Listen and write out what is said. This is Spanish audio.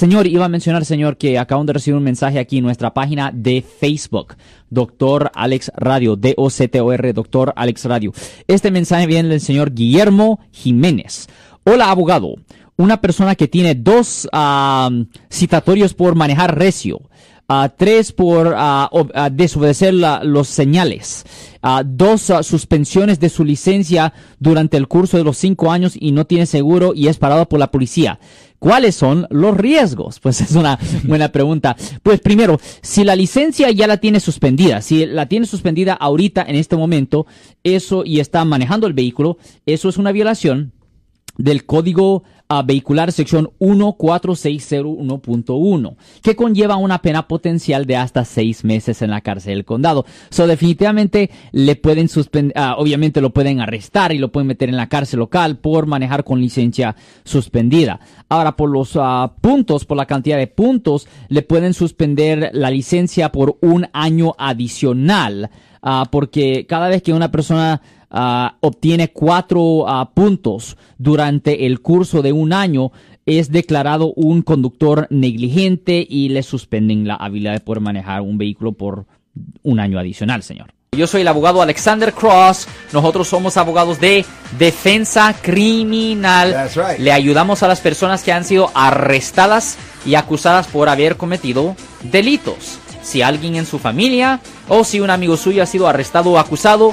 señor, iba a mencionar, señor, que acabamos de recibir un mensaje aquí en nuestra página de Facebook, Doctor Alex Radio, D-O-C-T-O-R, Doctor Alex Radio. Este mensaje viene del señor Guillermo Jiménez. Hola, abogado. Una persona que tiene dos ah, citatorios por manejar recio tres por desobedecer los señales, dos suspensiones de su licencia durante el curso de los cinco años y no tiene seguro y es parado por la policía. ¿Cuáles son los riesgos? Pues es una buena pregunta. Pues primero, si la licencia ya la tiene suspendida, si la tiene suspendida ahorita en este momento, eso y está manejando el vehículo, eso es una violación del código a vehicular sección 14601.1, que conlleva una pena potencial de hasta seis meses en la cárcel del condado. So, definitivamente le pueden suspender, ah, obviamente lo pueden arrestar y lo pueden meter en la cárcel local por manejar con licencia suspendida. Ahora, por los ah, puntos, por la cantidad de puntos, le pueden suspender la licencia por un año adicional, ah, porque cada vez que una persona Ah, obtiene cuatro ah, puntos durante el curso de un año, es declarado un conductor negligente y le suspenden la habilidad de poder manejar un vehículo por un año adicional, señor. Yo soy el abogado Alexander Cross. Nosotros somos abogados de defensa criminal. Le ayudamos a las personas que han sido arrestadas y acusadas por haber cometido delitos. Si alguien en su familia o si un amigo suyo ha sido arrestado o acusado,